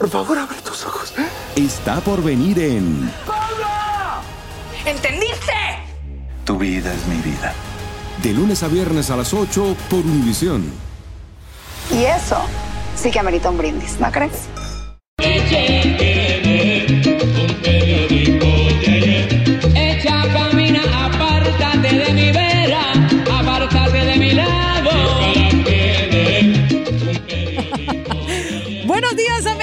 Por favor, abre tus ojos. Está por venir en. ¡Pablo! ¿Entendiste? Tu vida es mi vida. De lunes a viernes a las 8 por Univisión. Y eso sí que amerita un brindis, ¿no crees? Echa camina, apártate de mi vera, apártate de mi lado. Buenos días, entra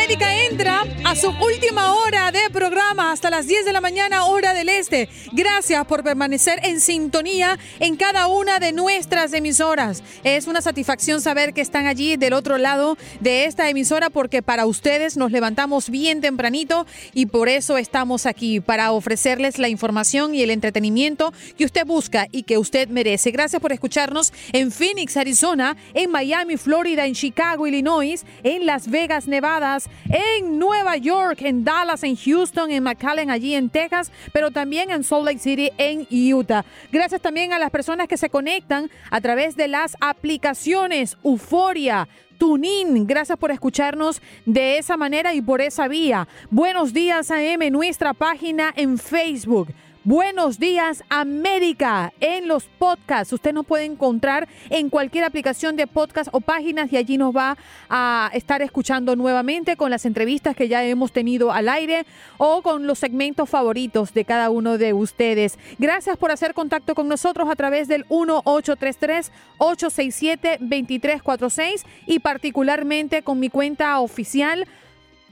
a su última hora de programa hasta las 10 de la mañana, hora del este. Gracias por permanecer en sintonía en cada una de nuestras emisoras. Es una satisfacción saber que están allí del otro lado de esta emisora porque para ustedes nos levantamos bien tempranito y por eso estamos aquí, para ofrecerles la información y el entretenimiento que usted busca y que usted merece. Gracias por escucharnos en Phoenix, Arizona, en Miami, Florida, en Chicago, Illinois, en Las Vegas, Nevada, en Nueva York, en Dallas, en Houston, en McAllen, allí en Texas, pero también en Salt Lake City, en Utah. Gracias también a las personas que se conectan a través de las aplicaciones Euforia. Tunin, gracias por escucharnos de esa manera y por esa vía. Buenos días AM, nuestra página en Facebook. Buenos días América en los podcasts. Usted nos puede encontrar en cualquier aplicación de podcast o páginas y allí nos va a estar escuchando nuevamente con las entrevistas que ya hemos tenido al aire o con los segmentos favoritos de cada uno de ustedes. Gracias por hacer contacto con nosotros a través del 1833-867-2346 y particularmente con mi cuenta oficial.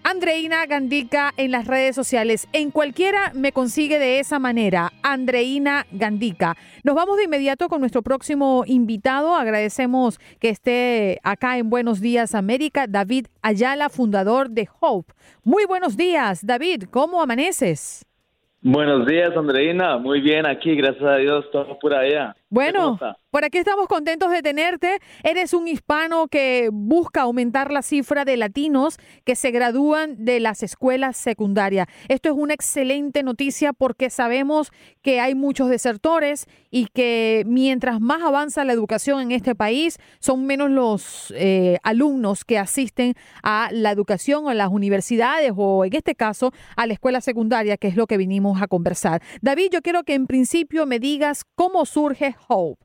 Andreina Gandica en las redes sociales. En cualquiera me consigue de esa manera, Andreina Gandica. Nos vamos de inmediato con nuestro próximo invitado. Agradecemos que esté acá en Buenos Días América, David Ayala, fundador de Hope. Muy buenos días, David. ¿Cómo amaneces? Buenos días, Andreina. Muy bien aquí, gracias a Dios, todo por allá. Bueno, por aquí estamos contentos de tenerte. Eres un hispano que busca aumentar la cifra de latinos que se gradúan de las escuelas secundarias. Esto es una excelente noticia porque sabemos que hay muchos desertores y que mientras más avanza la educación en este país, son menos los eh, alumnos que asisten a la educación o a las universidades o en este caso a la escuela secundaria, que es lo que vinimos a conversar. David, yo quiero que en principio me digas cómo surge Hope.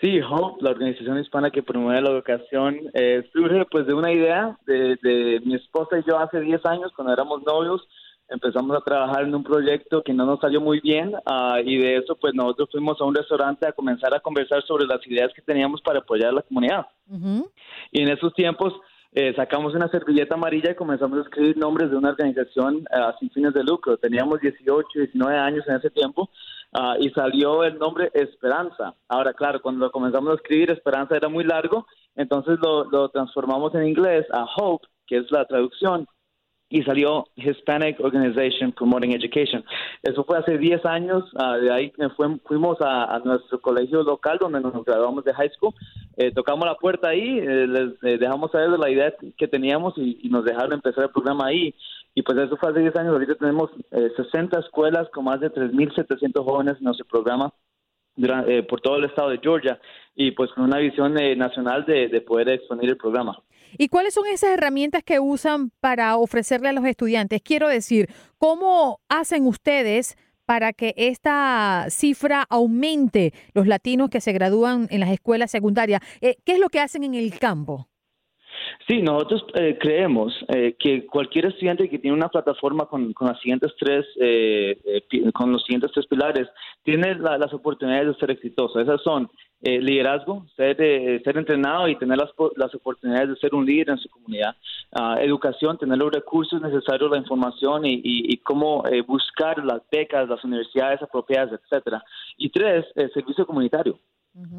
Sí, Hope, la organización hispana que promueve la educación, eh, surge pues de una idea de, de mi esposa y yo hace 10 años, cuando éramos novios, empezamos a trabajar en un proyecto que no nos salió muy bien ah, y de eso pues nosotros fuimos a un restaurante a comenzar a conversar sobre las ideas que teníamos para apoyar a la comunidad. Y en esos tiempos eh, sacamos una servilleta amarilla y comenzamos a escribir nombres de una organización ah, sin fines de lucro. Teníamos 18, 19 años en ese tiempo ah, y salió el nombre Esperanza. Ahora, claro, cuando comenzamos a escribir, Esperanza era muy largo, entonces lo, lo transformamos en inglés a Hope, que es la traducción, y salió Hispanic Organization Promoting Education. Eso fue hace 10 años, ah, de ahí fue- fuimos a, nuestro colegio local donde nos graduamos de high school, Eh, tocamos la puerta ahí, eh, les eh, dejamos saber de la idea que teníamos y, nos dejaron empezar el programa ahí. Y pues eso fue hace 10 años, ahorita tenemos eh, 60 escuelas con más de 3.700 jóvenes en nuestro programa dura- eh, por todo el estado de Georgia y pues con una visión eh, nacional de, de poder exponer el programa. ¿Y cuáles son esas herramientas que usan para ofrecerle a los estudiantes? Quiero decir, ¿cómo hacen ustedes para que esta cifra aumente los latinos que se gradúan en las escuelas secundarias? Eh, ¿Qué es lo que hacen en el campo? Sí, nosotros eh, creemos eh, que cualquier estudiante que tiene una plataforma con, las siguientes tres, eh, eh, con los siguientes tres pilares, tiene la- las oportunidades de ser exitoso. Esas son eh, liderazgo, ser, eh, ser entrenado y tener las, las oportunidades de ser un líder en su comunidad. Ah, educación, tener los recursos necesarios, la información y, y- y cómo buscar las becas, las universidades apropiadas, etcétera. Y tres, servicio comunitario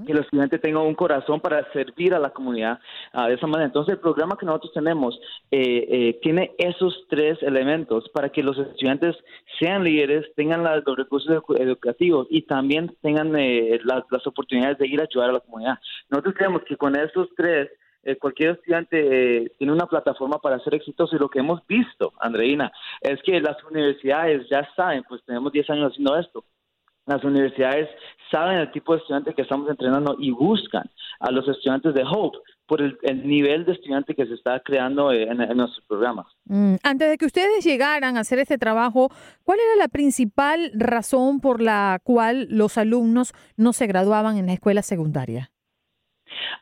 que el estudiante tenga un corazón para servir a la comunidad ah, de esa manera. Entonces, el programa que nosotros tenemos eh, eh, tiene esos tres elementos para que los estudiantes sean líderes, tengan la- los recursos edu- educativos y también tengan eh, las oportunidades de ir a ayudar a la comunidad. Nosotros creemos que con esos tres eh, cualquier estudiante eh, tiene una plataforma para ser exitoso y lo que hemos visto, Andreina, es que las universidades ya saben, pues tenemos 10 años haciendo esto, las universidades saben el tipo de estudiante que estamos entrenando y buscan a los estudiantes de Hope por el, el nivel de estudiante que se está creando eh, en, en nuestros programas. Mm, Antes de que ustedes llegaran a hacer este trabajo, ¿cuál era la principal razón por la cual los alumnos no se graduaban en la escuela secundaria?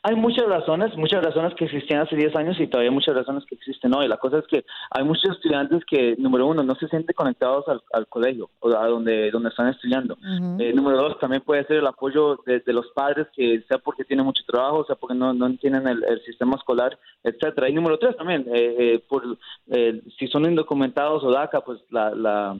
Hay muchas razones, muchas razones que existían hace 10 años y todavía muchas razones que existen hoy. La cosa es que hay muchos estudiantes que, número uno, no se sienten conectados al, al colegio o a donde, donde están estudiando. Eh, número dos, también puede ser el apoyo de, de los padres, que sea porque tienen mucho trabajo, sea porque no, no entienden el, el sistema escolar, etcétera. Y número tres también, eh, eh, por eh, si son indocumentados o DACA, pues la, la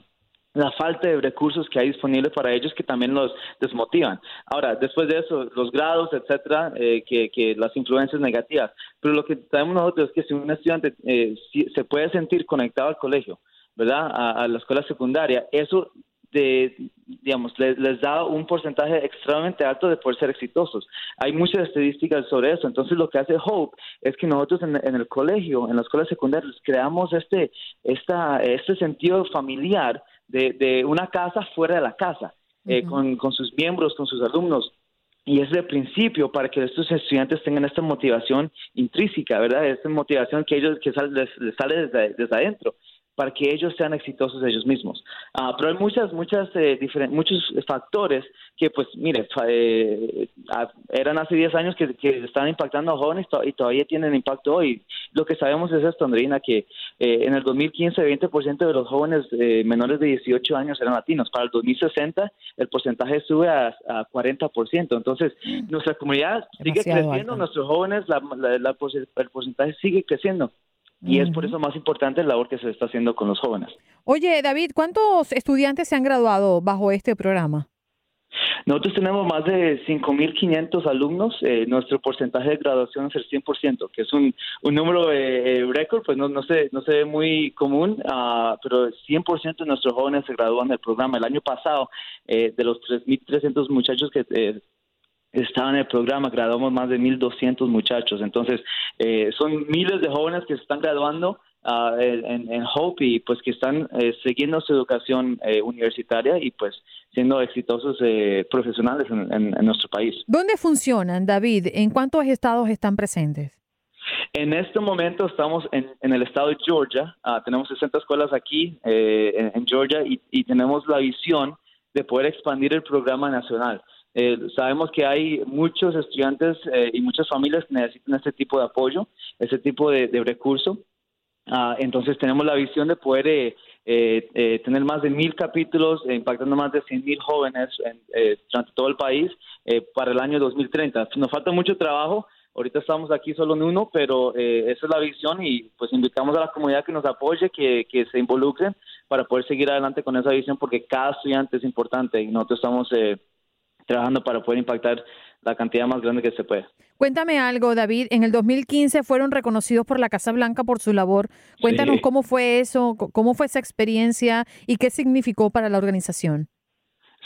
la falta de recursos que hay disponibles para ellos que también los desmotivan. Ahora, después de eso, los grados, etcétera, eh, que, que las influencias negativas. Pero lo que sabemos nosotros es que si un estudiante eh, se puede sentir conectado al colegio, ¿verdad? A, a la escuela secundaria, eso de, digamos, les, les da un porcentaje extremadamente alto de poder ser exitosos. Hay muchas estadísticas sobre eso. Entonces, lo que hace Hope es que nosotros en, en el colegio, en la escuela secundaria, creamos este, esta, este sentido familiar de, de una casa fuera de la casa, eh, con, con sus miembros, con sus alumnos. Y es el principio para que estos estudiantes tengan esta motivación intrínseca, ¿verdad? Esta motivación que ellos que sale, les, les sale desde, desde adentro para que ellos sean exitosos ellos mismos. Ah, pero hay muchas, muchas, eh, muchos factores que, pues, mire, eh, ah, eran hace 10 años que, que están impactando a jóvenes y todavía tienen impacto hoy. Lo que sabemos es esto, Andreina, que eh, en el 2015 20% de los jóvenes eh, menores de 18 años eran latinos. Para el 2060 el porcentaje sube a, a 40%. Entonces, nuestra comunidad sigue creciendo, alto. nuestros jóvenes, la, la- el porcentaje sigue creciendo. Y es por eso más importante la labor que se está haciendo con los jóvenes. Oye, David, ¿cuántos estudiantes se han graduado bajo este programa? Nosotros tenemos más de 5.500 alumnos. Eh, nuestro porcentaje de graduación es el 100%, que es un, un número eh, eh, récord, pues no, no, se, no se ve muy común, ah, pero 100% de nuestros jóvenes se gradúan del programa. El año pasado, eh, de los 3.300 muchachos que estaban en el programa, graduamos más de 1.200 muchachos. Entonces, eh, son miles de jóvenes que se están graduando ah, en, en Hope y pues que están eh, siguiendo su educación eh, universitaria y pues siendo exitosos eh, profesionales en, en- en nuestro país. ¿Dónde funcionan, David? ¿En cuántos estados están presentes? En este momento estamos en, en el estado de Georgia, Ah, tenemos 60 escuelas aquí eh, en, en Georgia y, y tenemos la visión de poder expandir el programa nacional. Eh, sabemos que hay muchos estudiantes eh, y muchas familias que necesitan este tipo de apoyo, ese tipo de, recurso. Ah, entonces tenemos la visión de poder eh, eh, eh, tener más de mil capítulos eh, impactando más de 100 mil jóvenes en, durante todo el país para el año 2030. Nos falta mucho trabajo. Ahorita estamos aquí solo en uno, pero esa es la visión y pues invitamos a la comunidad que nos apoye, que, que se involucren para poder seguir adelante con esa visión porque cada estudiante es importante y nosotros estamos trabajando para poder impactar la cantidad más grande que se puede. Cuéntame algo, David. En el 2015 fueron reconocidos por la Casa Blanca por su labor. Cuéntanos Sí. cómo fue eso, cómo fue esa experiencia y qué significó para la organización.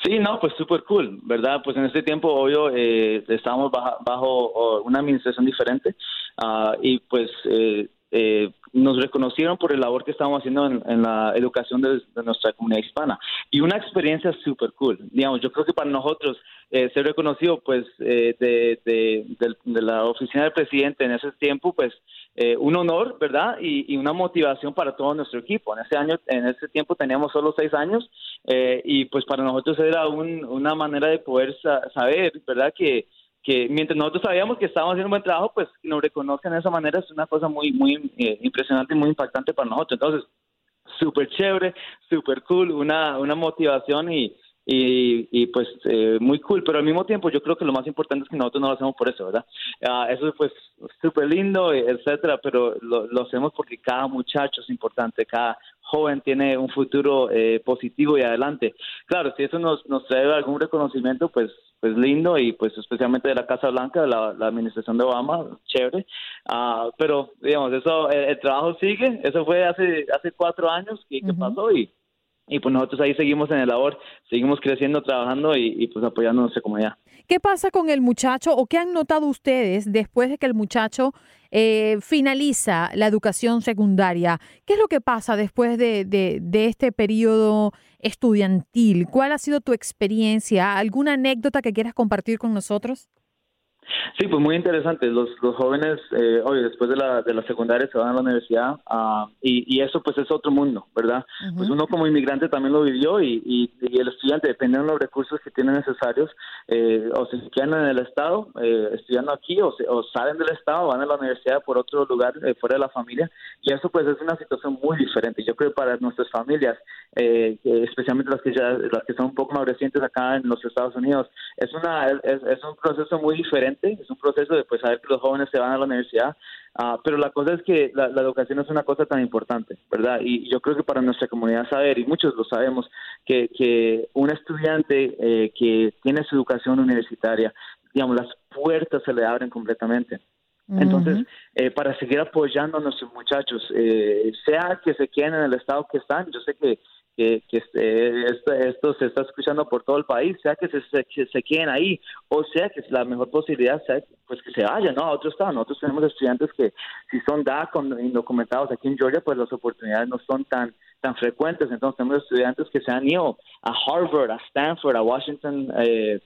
Sí, no, pues súper cool, ¿verdad? Pues en este tiempo, obvio, eh, estábamos bajo oh, una administración diferente ah, y pues eh, eh, nos reconocieron por el labor que estábamos haciendo en, la educación de, nuestra comunidad hispana. Y una experiencia súper cool. Digamos, yo creo que para nosotros eh, ser reconocido pues eh, de, de, de la oficina del presidente en ese tiempo, pues eh, un honor, ¿verdad? Y, y una motivación para todo nuestro equipo. En ese año, en ese tiempo teníamos solo seis años eh, y pues para nosotros era un- una manera de poder sa- saber, ¿verdad? Que que mientras nosotros sabíamos que estábamos haciendo un buen trabajo, pues nos reconozcan de esa manera es una cosa muy, muy eh, impresionante y muy impactante para nosotros. Entonces, súper chévere, súper cool, una, una motivación y, y, y pues eh, muy cool, pero al mismo tiempo yo creo que lo más importante es que nosotros no lo hacemos por eso, ¿verdad? Ah, eso pues súper lindo, etcétera, pero lo, lo hacemos porque cada muchacho es importante, cada joven tiene un futuro eh, positivo y adelante. Claro, si eso nos, nos trae algún reconocimiento, pues pues lindo y pues especialmente de la Casa Blanca, de la, la administración de Obama, chévere. Ah, pero digamos, eso, el, el, trabajo sigue, eso fue hace hace cuatro años que, que pasó y y pues nosotros ahí seguimos en el labor, seguimos creciendo, trabajando y, y pues apoyando a nuestra comunidad. ¿Qué pasa con el muchacho o qué han notado ustedes después de que el muchacho eh, finaliza la educación secundaria? ¿Qué es lo que pasa después de, de, de, este periodo estudiantil? ¿Cuál ha sido tu experiencia? ¿Alguna anécdota que quieras compartir con nosotros? Sí, pues muy interesante. Los, los jóvenes, eh, hoy después de la, de la secundaria se van a la universidad uh, y, y, eso pues es otro mundo, ¿verdad? Uh -huh. Pues uno como inmigrante también lo vivió y, y, y, el estudiante, dependiendo de los recursos que tienen necesarios, eh, o se quedan en el Estado eh, estudiando aquí o, se, o, salen del Estado, van a la universidad por otro lugar eh, fuera de la familia y eso pues es una situación muy diferente. Yo creo que para nuestras familias, eh, especialmente las que ya las que son un poco más recientes acá en los Estados Unidos, es, una, es, es un proceso muy diferente es un proceso de pues, saber que los jóvenes se van a la universidad, uh, pero la cosa es que la, la, educación es una cosa tan importante, ¿verdad? Y yo creo que para nuestra comunidad saber, y muchos lo sabemos, que, que un estudiante eh, que tiene su educación universitaria, digamos, las puertas se le abren completamente. Entonces, eh, para seguir apoyando a nuestros muchachos, eh, sea que se queden en el estado que están, yo sé que que, que esto, se está escuchando por todo el país, sea que se, queden ahí o sea que la mejor posibilidad sea pues que se vayan ¿no? a otro estado. Nosotros tenemos estudiantes que si son DACA indocumentados aquí en Georgia, pues las oportunidades no son tan tan frecuentes. Entonces tenemos estudiantes que se han ido a Harvard, a Stanford, a Washington, eh,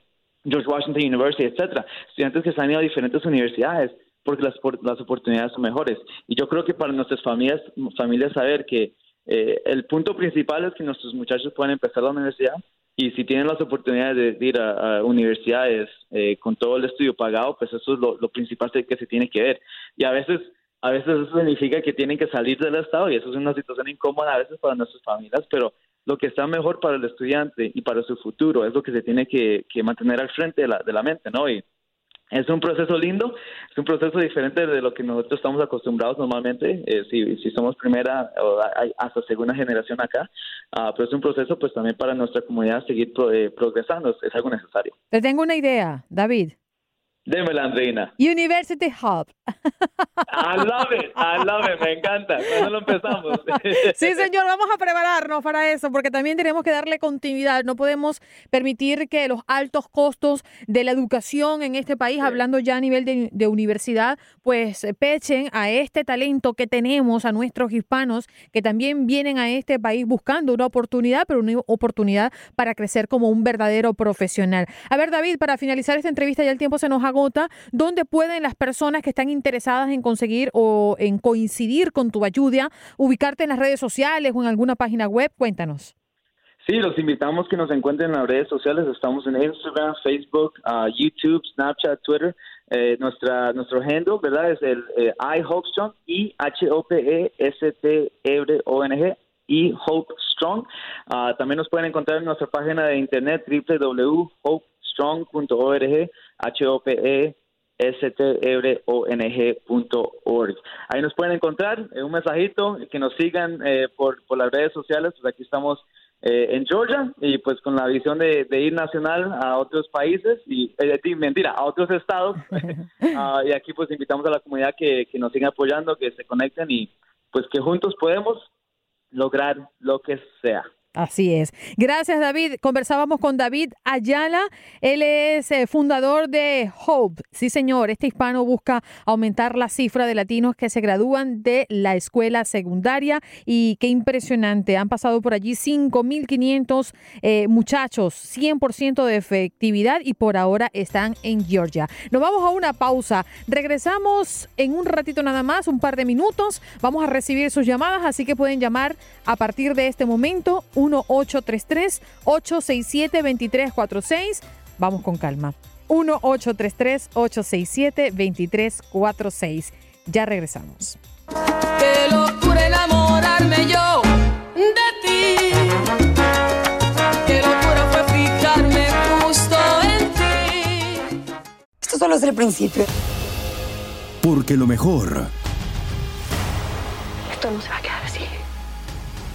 George Washington University, etcétera. Estudiantes que se han ido a diferentes universidades porque las, las oportunidades son mejores. Y yo creo que para nuestras familias, familias saber que eh, el punto principal es que nuestros muchachos puedan empezar la universidad y si tienen las oportunidades de, ir a, universidades eh, con todo el estudio pagado, pues eso es lo, lo, principal que se tiene que ver. Y a veces, a veces eso significa que tienen que salir del estado y eso es una situación incómoda a veces para nuestras familias, pero lo que está mejor para el estudiante y para su futuro es lo que se tiene que, que mantener al frente de la, de la mente, ¿no? Y, es un proceso lindo, es un proceso diferente de lo que nosotros estamos acostumbrados normalmente, eh, si, si, somos primera o hasta segunda generación acá, uh, pero es un proceso pues también para nuestra comunidad seguir pro, eh, progresando, es, algo necesario. Te tengo una idea, David. Démela, Andreina. University Hub. I love it, I love it, me encanta. ¿Cuándo lo empezamos? sí, señor, vamos a prepararnos para eso, porque también tenemos que darle continuidad. No podemos permitir que los altos costos de la educación en este país, sí. hablando ya a nivel de, de, universidad, pues pechen a este talento que tenemos, a nuestros hispanos, que también vienen a este país buscando una oportunidad, pero una oportunidad para crecer como un verdadero profesional. A ver, David, para finalizar esta entrevista, ya el tiempo se nos ha ¿dónde pueden las personas que están interesadas en conseguir o en coincidir con tu ayuda, ubicarte en las redes sociales o en alguna página web? Cuéntanos. Sí, los invitamos que nos encuentren en las redes sociales. Estamos en Instagram, Facebook, uh, YouTube, Snapchat, Twitter. Eh, nuestra nuestro handle, ¿verdad? Es el eh, I Hope Strong, I H O P E S T R O N G. Uh, también nos pueden encontrar en nuestra página de internet www.hopestrong.org, H O P E. Ahí nos pueden encontrar eh, un mensajito que nos sigan eh, por, por las redes sociales. Pues aquí estamos eh, en Georgia y pues con la visión de, de ir nacional a otros países y eh, mentira a otros estados uh, y aquí pues invitamos a la comunidad que, que nos siga apoyando que se conecten y pues que juntos podemos lograr lo que sea Así es. Gracias, David. Conversábamos con David Ayala. Él es eh, fundador de Hope. Sí, señor. Este hispano busca aumentar la cifra de latinos que se gradúan de la escuela secundaria. Y qué impresionante. Han pasado por allí 5.500 eh, muchachos, 100% de efectividad y por ahora están en Georgia. Nos vamos a una pausa. Regresamos en un ratito nada más, un par de minutos. Vamos a recibir sus llamadas, así que pueden llamar a partir de este momento 1833-867-2346. Vamos con calma. 1-833-867-2346. Ya regresamos. Qué locura enamorarme yo de ti. Qué locura fue fijarme justo en ti. Esto solo es el principio. Porque lo mejor, Esto no se va a quedar así.